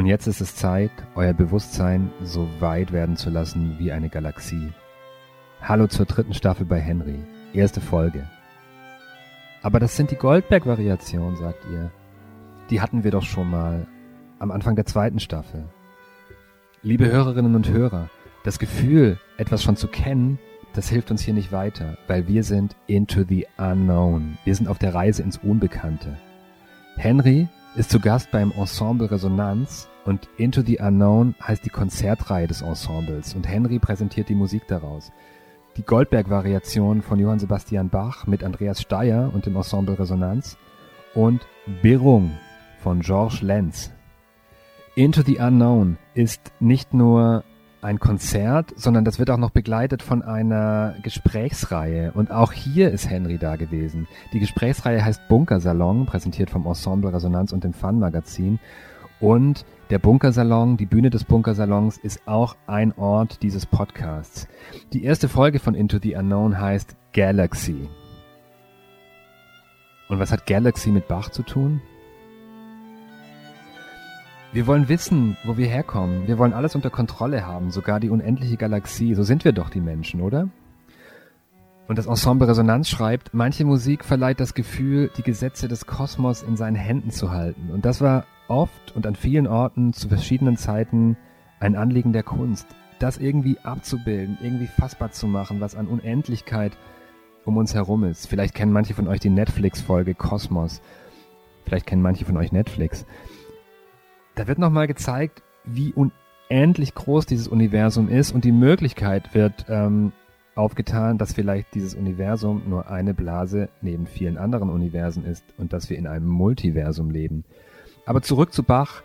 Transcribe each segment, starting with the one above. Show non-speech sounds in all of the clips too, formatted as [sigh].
Und jetzt ist es Zeit, euer Bewusstsein so weit werden zu lassen wie eine Galaxie. Hallo zur dritten Staffel bei Henry. Erste Folge. Aber das sind die Goldberg-Variationen, sagt ihr. Die hatten wir doch schon mal am Anfang der zweiten Staffel. Liebe Hörerinnen und Hörer, das Gefühl, etwas schon zu kennen, das hilft uns hier nicht weiter, weil wir sind into the unknown. Wir sind auf der Reise ins Unbekannte. Henry ist zu Gast beim Ensemble Resonanz und Into the Unknown heißt die Konzertreihe des Ensembles und Henry präsentiert die Musik daraus. Die Goldberg-Variation von Johann Sebastian Bach mit Andreas Steyer und dem Ensemble Resonanz und Birung von Georges Lenz. Into the Unknown ist nicht nur ein Konzert, sondern das wird auch noch begleitet von einer Gesprächsreihe. Und auch hier ist Henry da gewesen. Die Gesprächsreihe heißt Bunkersalon, präsentiert vom Ensemble Resonanz und dem Fun Magazin. Und der Bunkersalon, die Bühne des Bunkersalons ist auch ein Ort dieses Podcasts. Die erste Folge von Into the Unknown heißt Galaxy. Und was hat Galaxy mit Bach zu tun? Wir wollen wissen, wo wir herkommen. Wir wollen alles unter Kontrolle haben, sogar die unendliche Galaxie. So sind wir doch die Menschen, oder? Und das Ensemble Resonanz schreibt, manche Musik verleiht das Gefühl, die Gesetze des Kosmos in seinen Händen zu halten. Und das war oft und an vielen Orten zu verschiedenen Zeiten ein Anliegen der Kunst, das irgendwie abzubilden, irgendwie fassbar zu machen, was an Unendlichkeit um uns herum ist. Vielleicht kennen manche von euch die Netflix-Folge Kosmos. Vielleicht kennen manche von euch Netflix. Da wird nochmal gezeigt, wie unendlich groß dieses Universum ist und die Möglichkeit wird ähm, aufgetan, dass vielleicht dieses Universum nur eine Blase neben vielen anderen Universen ist und dass wir in einem Multiversum leben. Aber zurück zu Bach.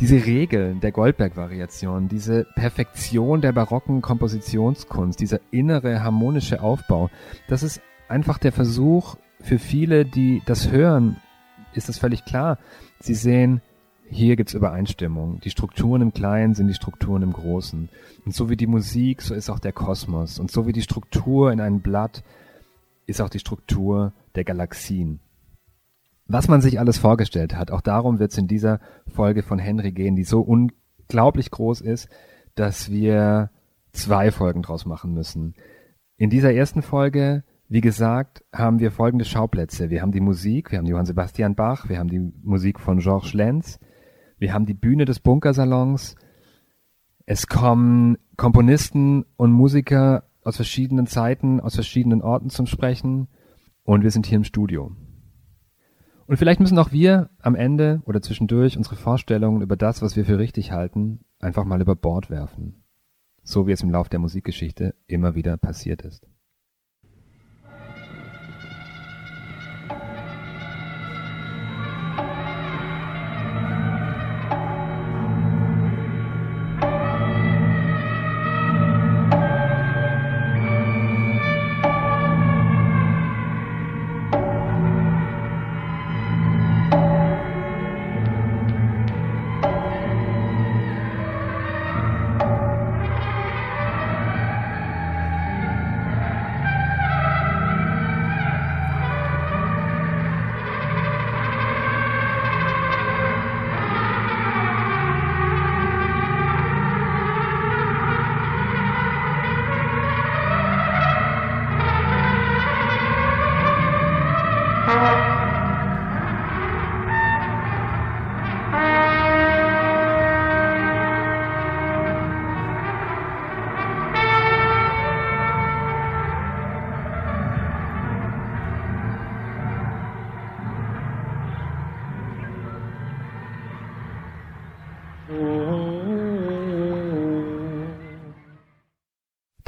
Diese Regeln der Goldberg-Variation, diese Perfektion der barocken Kompositionskunst, dieser innere harmonische Aufbau, das ist einfach der Versuch für viele, die das hören, ist es völlig klar. Sie sehen hier gibt's Übereinstimmung. Die Strukturen im Kleinen sind die Strukturen im Großen. Und so wie die Musik, so ist auch der Kosmos. Und so wie die Struktur in einem Blatt, ist auch die Struktur der Galaxien. Was man sich alles vorgestellt hat, auch darum wird's in dieser Folge von Henry gehen, die so unglaublich groß ist, dass wir zwei Folgen draus machen müssen. In dieser ersten Folge wie gesagt, haben wir folgende Schauplätze. Wir haben die Musik, wir haben Johann Sebastian Bach, wir haben die Musik von Georges Lenz, wir haben die Bühne des Bunkersalons. Es kommen Komponisten und Musiker aus verschiedenen Zeiten, aus verschiedenen Orten zum Sprechen. Und wir sind hier im Studio. Und vielleicht müssen auch wir am Ende oder zwischendurch unsere Vorstellungen über das, was wir für richtig halten, einfach mal über Bord werfen. So wie es im Lauf der Musikgeschichte immer wieder passiert ist.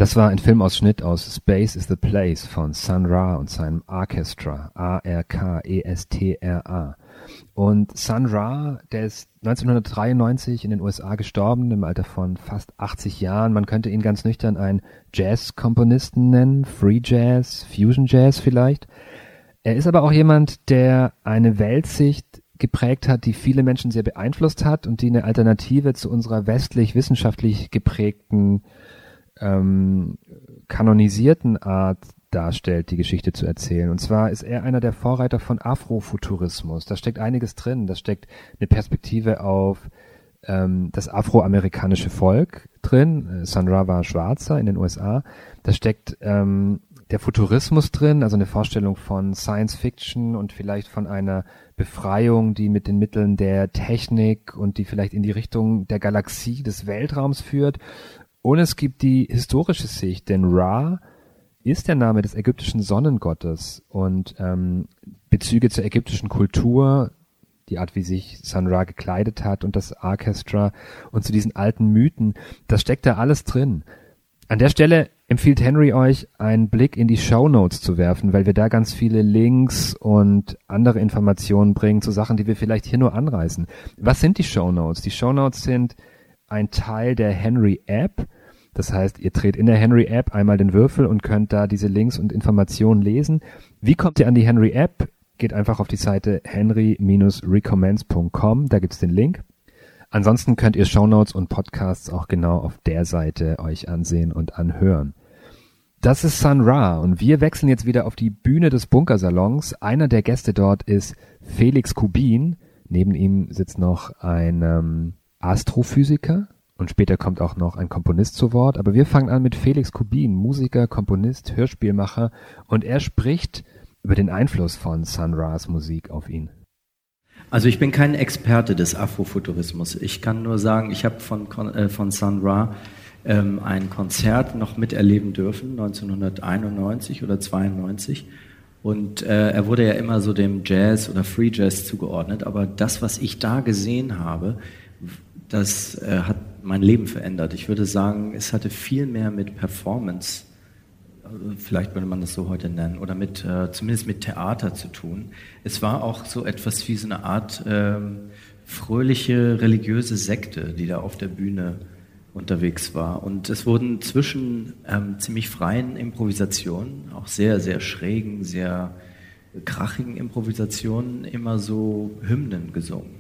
Das war ein Filmausschnitt aus Space is the Place von Sun Ra und seinem Orchestra, A-R-K-E-S-T-R-A. Und Sun Ra, der ist 1993 in den USA gestorben, im Alter von fast 80 Jahren. Man könnte ihn ganz nüchtern einen Jazz-Komponisten nennen, Free Jazz, Fusion Jazz vielleicht. Er ist aber auch jemand, der eine Weltsicht geprägt hat, die viele Menschen sehr beeinflusst hat und die eine Alternative zu unserer westlich-wissenschaftlich geprägten ähm, kanonisierten Art darstellt, die Geschichte zu erzählen. Und zwar ist er einer der Vorreiter von Afrofuturismus. Da steckt einiges drin. Da steckt eine Perspektive auf ähm, das afroamerikanische Volk drin. Äh, Sun Ra war Schwarzer in den USA. Da steckt ähm, der Futurismus drin, also eine Vorstellung von Science Fiction und vielleicht von einer Befreiung, die mit den Mitteln der Technik und die vielleicht in die Richtung der Galaxie des Weltraums führt. Und es gibt die historische Sicht, denn Ra ist der Name des ägyptischen Sonnengottes und ähm, Bezüge zur ägyptischen Kultur, die Art, wie sich Sun Ra gekleidet hat und das Orchestra und zu diesen alten Mythen, das steckt da alles drin. An der Stelle empfiehlt Henry euch, einen Blick in die Show Notes zu werfen, weil wir da ganz viele Links und andere Informationen bringen zu Sachen, die wir vielleicht hier nur anreißen. Was sind die Show Notes? Die Show Notes sind ein Teil der Henry App. Das heißt, ihr dreht in der Henry App einmal den Würfel und könnt da diese Links und Informationen lesen. Wie kommt ihr an die Henry App? Geht einfach auf die Seite henry-recommends.com, da gibt's den Link. Ansonsten könnt ihr Shownotes und Podcasts auch genau auf der Seite euch ansehen und anhören. Das ist Sun Ra und wir wechseln jetzt wieder auf die Bühne des Bunkersalons. Einer der Gäste dort ist Felix Kubin. Neben ihm sitzt noch ein ähm, Astrophysiker und später kommt auch noch ein Komponist zu Wort. Aber wir fangen an mit Felix Kubin, Musiker, Komponist, Hörspielmacher und er spricht über den Einfluss von Sun Ra's Musik auf ihn. Also ich bin kein Experte des Afrofuturismus. Ich kann nur sagen, ich habe von, äh, von Sun Ra ähm, ein Konzert noch miterleben dürfen, 1991 oder 92. Und äh, er wurde ja immer so dem Jazz oder Free Jazz zugeordnet. Aber das, was ich da gesehen habe, das äh, hat mein Leben verändert. Ich würde sagen, es hatte viel mehr mit Performance vielleicht würde man das so heute nennen, oder mit, äh, zumindest mit Theater zu tun. Es war auch so etwas wie so eine Art ähm, fröhliche religiöse Sekte, die da auf der Bühne unterwegs war. Und es wurden zwischen ähm, ziemlich freien Improvisationen, auch sehr, sehr schrägen, sehr krachigen Improvisationen, immer so Hymnen gesungen.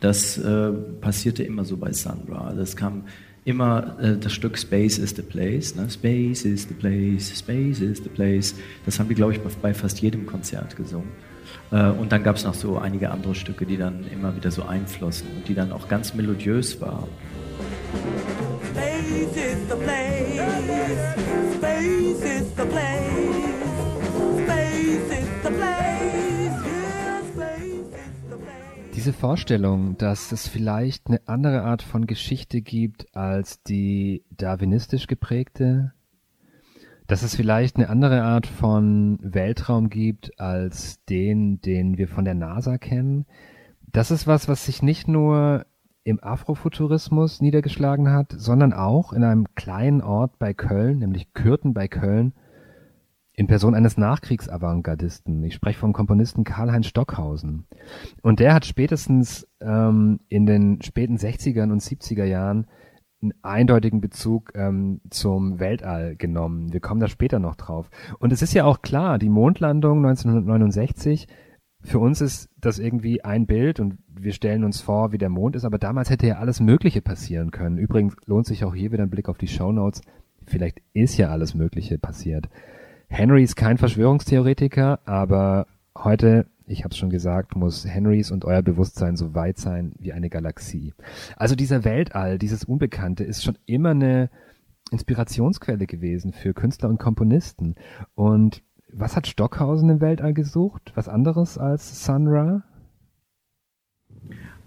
Das äh, passierte immer so bei Sandra. Das kam immer äh, das Stück Space is the Place. Ne? Space is the Place, Space is the Place. Das haben die, glaube ich, bei fast jedem Konzert gesungen. Äh, und dann gab es noch so einige andere Stücke, die dann immer wieder so einflossen und die dann auch ganz melodiös waren. Space is the place, space is the place, Diese Vorstellung, dass es vielleicht eine andere Art von Geschichte gibt als die darwinistisch geprägte, dass es vielleicht eine andere Art von Weltraum gibt als den, den wir von der NASA kennen, das ist was, was sich nicht nur im Afrofuturismus niedergeschlagen hat, sondern auch in einem kleinen Ort bei Köln, nämlich Kürten bei Köln, in Person eines Nachkriegsavantgardisten. Ich spreche vom Komponisten Karl-Heinz Stockhausen. Und der hat spätestens ähm, in den späten 60ern und 70er Jahren einen eindeutigen Bezug ähm, zum Weltall genommen. Wir kommen da später noch drauf. Und es ist ja auch klar, die Mondlandung 1969, für uns ist das irgendwie ein Bild und wir stellen uns vor, wie der Mond ist, aber damals hätte ja alles Mögliche passieren können. Übrigens lohnt sich auch hier wieder ein Blick auf die Show Notes. Vielleicht ist ja alles Mögliche passiert. Henry ist kein Verschwörungstheoretiker, aber heute, ich habe es schon gesagt, muss Henrys und euer Bewusstsein so weit sein wie eine Galaxie. Also dieser Weltall, dieses Unbekannte ist schon immer eine Inspirationsquelle gewesen für Künstler und Komponisten. Und was hat Stockhausen im Weltall gesucht? Was anderes als Sun Ra?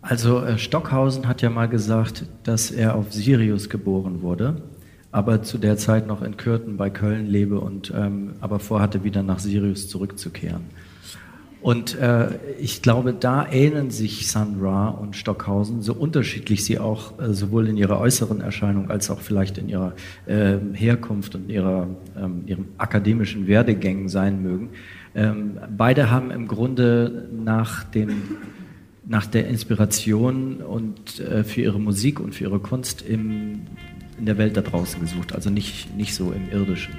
Also äh, Stockhausen hat ja mal gesagt, dass er auf Sirius geboren wurde aber zu der Zeit noch in Kürten bei Köln lebe und ähm, aber vorhatte, wieder nach Sirius zurückzukehren. Und äh, ich glaube, da ähneln sich Sun Ra und Stockhausen, so unterschiedlich sie auch äh, sowohl in ihrer äußeren Erscheinung als auch vielleicht in ihrer äh, Herkunft und ihrer, ähm, ihrem akademischen Werdegängen sein mögen. Ähm, beide haben im Grunde nach dem nach der Inspiration und äh, für ihre Musik und für ihre Kunst im in der Welt da draußen gesucht, also nicht, nicht so im irdischen.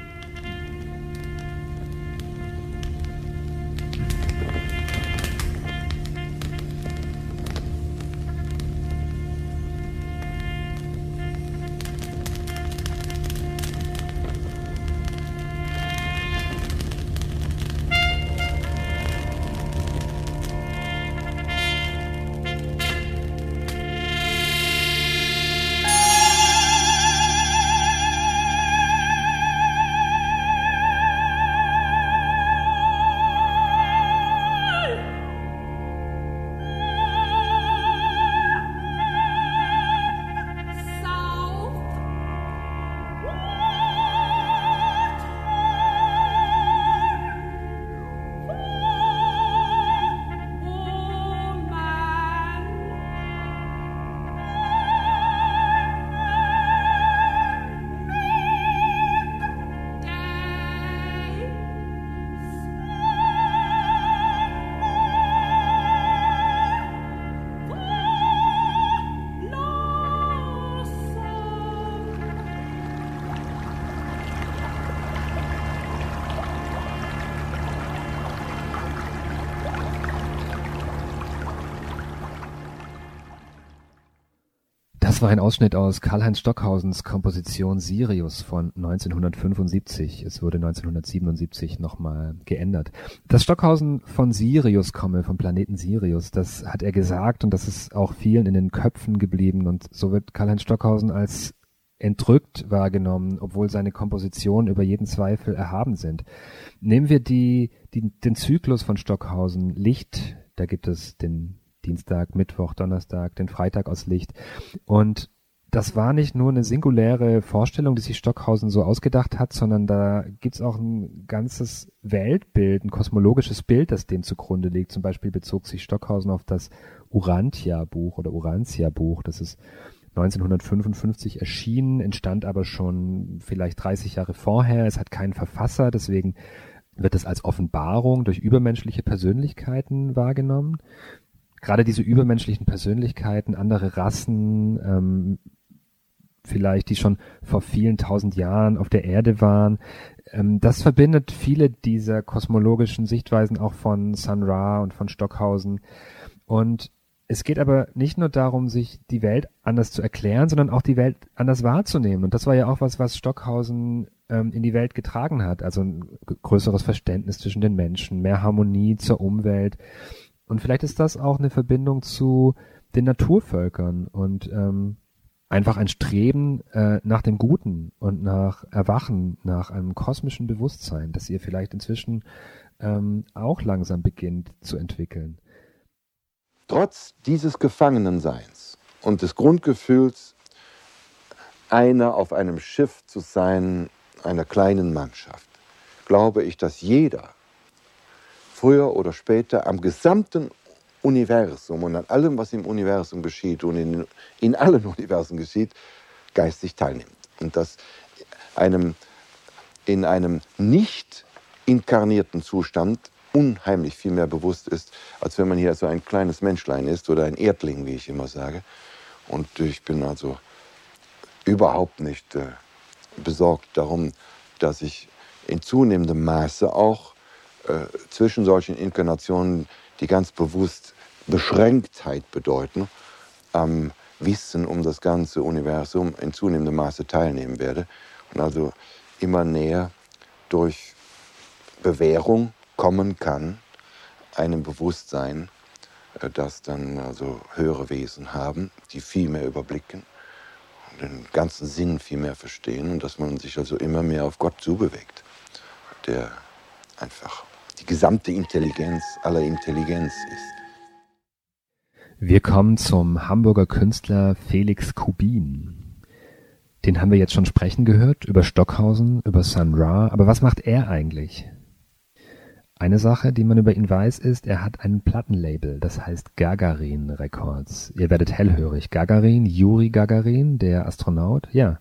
Das war ein Ausschnitt aus Karl-Heinz Stockhausens Komposition Sirius von 1975. Es wurde 1977 nochmal geändert. Dass Stockhausen von Sirius komme, vom Planeten Sirius, das hat er gesagt und das ist auch vielen in den Köpfen geblieben und so wird Karl-Heinz Stockhausen als entrückt wahrgenommen, obwohl seine Kompositionen über jeden Zweifel erhaben sind. Nehmen wir die, die, den Zyklus von Stockhausen, Licht, da gibt es den Dienstag, Mittwoch, Donnerstag, den Freitag aus Licht. Und das war nicht nur eine singuläre Vorstellung, die sich Stockhausen so ausgedacht hat, sondern da gibt's auch ein ganzes Weltbild, ein kosmologisches Bild, das dem zugrunde liegt. Zum Beispiel bezog sich Stockhausen auf das Urantia-Buch oder Urantia-Buch. Das ist 1955 erschienen, entstand aber schon vielleicht 30 Jahre vorher. Es hat keinen Verfasser, deswegen wird es als Offenbarung durch übermenschliche Persönlichkeiten wahrgenommen gerade diese übermenschlichen Persönlichkeiten, andere Rassen, ähm, vielleicht, die schon vor vielen tausend Jahren auf der Erde waren, ähm, das verbindet viele dieser kosmologischen Sichtweisen auch von Sun Ra und von Stockhausen. Und es geht aber nicht nur darum, sich die Welt anders zu erklären, sondern auch die Welt anders wahrzunehmen. Und das war ja auch was, was Stockhausen ähm, in die Welt getragen hat. Also ein größeres Verständnis zwischen den Menschen, mehr Harmonie zur Umwelt. Und vielleicht ist das auch eine Verbindung zu den Naturvölkern und ähm, einfach ein Streben äh, nach dem Guten und nach Erwachen, nach einem kosmischen Bewusstsein, das ihr vielleicht inzwischen ähm, auch langsam beginnt zu entwickeln. Trotz dieses Gefangenenseins und des Grundgefühls, einer auf einem Schiff zu sein, einer kleinen Mannschaft, glaube ich, dass jeder früher oder später am gesamten Universum und an allem, was im Universum geschieht und in, in allen [laughs] Universen geschieht, geistig teilnimmt. Und dass einem in einem nicht inkarnierten Zustand unheimlich viel mehr bewusst ist, als wenn man hier so ein kleines Menschlein ist oder ein Erdling, wie ich immer sage. Und ich bin also überhaupt nicht äh, besorgt darum, dass ich in zunehmendem Maße auch äh, zwischen solchen Inkarnationen, die ganz bewusst Beschränktheit bedeuten, am Wissen um das ganze Universum in zunehmendem Maße teilnehmen werde und also immer näher durch Bewährung kommen kann, einem Bewusstsein, äh, das dann also höhere Wesen haben, die viel mehr überblicken und den ganzen Sinn viel mehr verstehen und dass man sich also immer mehr auf Gott zubewegt, der einfach die gesamte Intelligenz aller Intelligenz ist. Wir kommen zum Hamburger Künstler Felix Kubin. Den haben wir jetzt schon sprechen gehört, über Stockhausen, über Sun Ra, aber was macht er eigentlich? Eine Sache, die man über ihn weiß, ist, er hat ein Plattenlabel, das heißt Gagarin Records. Ihr werdet hellhörig. Gagarin, Juri Gagarin, der Astronaut, ja.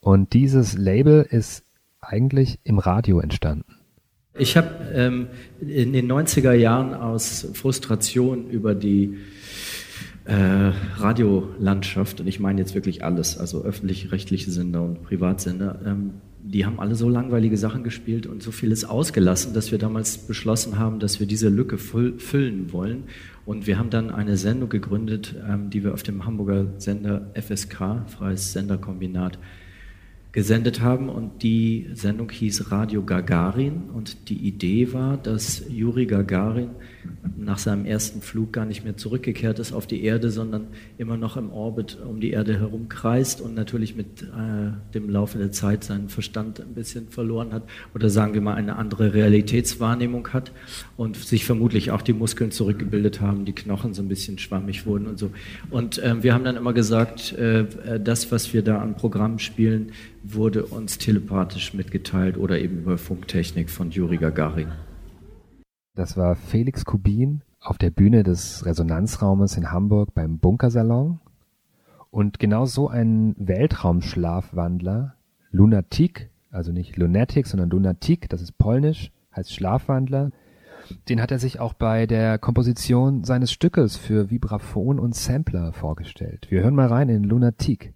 Und dieses Label ist eigentlich im Radio entstanden. Ich habe ähm, in den 90er Jahren aus Frustration über die äh, Radiolandschaft, und ich meine jetzt wirklich alles, also öffentlich-rechtliche Sender und Privatsender, ähm, die haben alle so langweilige Sachen gespielt und so vieles ausgelassen, dass wir damals beschlossen haben, dass wir diese Lücke füllen wollen. Und wir haben dann eine Sendung gegründet, ähm, die wir auf dem Hamburger Sender FSK, Freies Senderkombinat, gesendet haben und die Sendung hieß Radio Gagarin und die Idee war, dass Juri Gagarin nach seinem ersten Flug gar nicht mehr zurückgekehrt ist auf die Erde, sondern immer noch im Orbit um die Erde herumkreist und natürlich mit äh, dem Laufe der Zeit seinen Verstand ein bisschen verloren hat oder sagen wir mal eine andere Realitätswahrnehmung hat und sich vermutlich auch die Muskeln zurückgebildet haben, die Knochen so ein bisschen schwammig wurden und so. Und äh, wir haben dann immer gesagt, äh, äh das, was wir da an Programmen spielen, wurde uns telepathisch mitgeteilt oder eben über Funktechnik von Juri Gagarin. Das war Felix Kubin auf der Bühne des Resonanzraumes in Hamburg beim Bunkersalon. Und genau so ein Weltraumschlafwandler, Lunatik, also nicht Lunatic, sondern Lunatik, das ist polnisch, heißt Schlafwandler, den hat er sich auch bei der Komposition seines Stückes für Vibraphon und Sampler vorgestellt. Wir hören mal rein in Lunatik.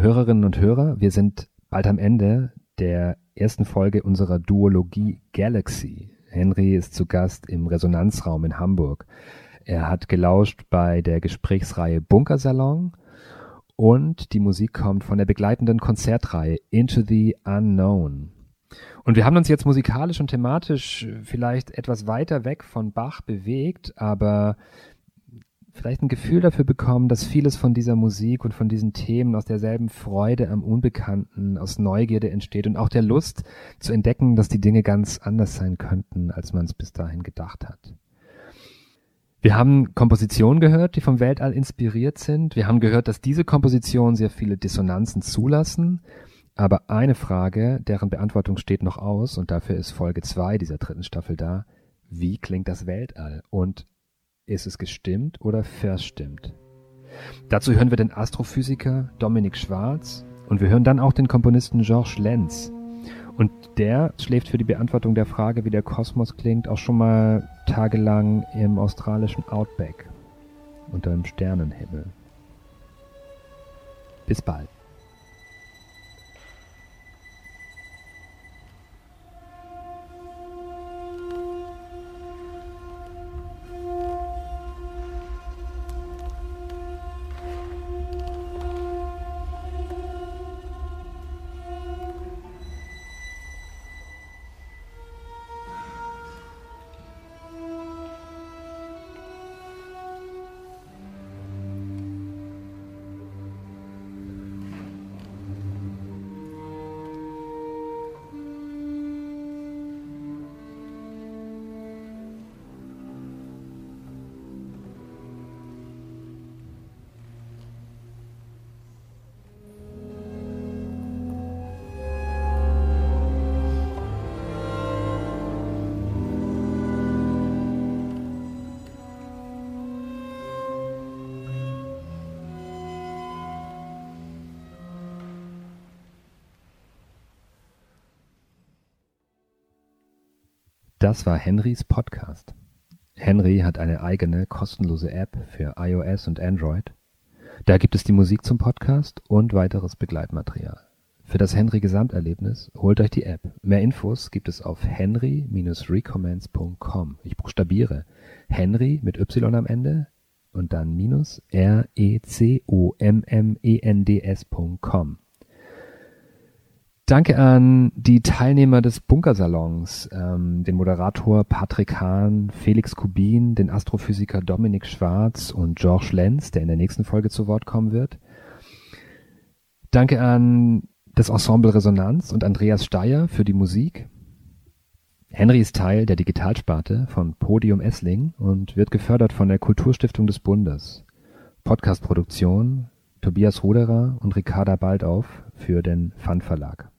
Hörerinnen und Hörer, wir sind bald am Ende der ersten Folge unserer Duologie Galaxy. Henry ist zu Gast im Resonanzraum in Hamburg. Er hat gelauscht bei der Gesprächsreihe Bunkersalon und die Musik kommt von der begleitenden Konzertreihe Into the Unknown. Und wir haben uns jetzt musikalisch und thematisch vielleicht etwas weiter weg von Bach bewegt, aber vielleicht ein Gefühl dafür bekommen, dass vieles von dieser Musik und von diesen Themen aus derselben Freude am Unbekannten, aus Neugierde entsteht und auch der Lust zu entdecken, dass die Dinge ganz anders sein könnten, als man es bis dahin gedacht hat. Wir haben Kompositionen gehört, die vom Weltall inspiriert sind. Wir haben gehört, dass diese Kompositionen sehr viele Dissonanzen zulassen. Aber eine Frage, deren Beantwortung steht noch aus, und dafür ist Folge zwei dieser dritten Staffel da. Wie klingt das Weltall? Und ist es gestimmt oder verstimmt? Dazu hören wir den Astrophysiker Dominik Schwarz und wir hören dann auch den Komponisten Georges Lenz. Und der schläft für die Beantwortung der Frage, wie der Kosmos klingt, auch schon mal tagelang im australischen Outback unter dem Sternenhimmel. Bis bald. Das war Henrys Podcast. Henry hat eine eigene kostenlose App für iOS und Android. Da gibt es die Musik zum Podcast und weiteres Begleitmaterial. Für das Henry Gesamterlebnis holt euch die App. Mehr Infos gibt es auf henry-recommends.com. Ich buchstabiere Henry mit Y am Ende und dann minus R-E-C-O-M-M-E-N-D-S.com. Danke an die Teilnehmer des Bunkersalons, ähm, den Moderator Patrick Hahn, Felix Kubin, den Astrophysiker Dominik Schwarz und George Lenz, der in der nächsten Folge zu Wort kommen wird. Danke an das Ensemble Resonanz und Andreas Steyer für die Musik. Henry ist Teil der Digitalsparte von Podium Essling und wird gefördert von der Kulturstiftung des Bundes. Podcastproduktion Tobias Ruderer und Ricarda Baldauf für den Fun Verlag.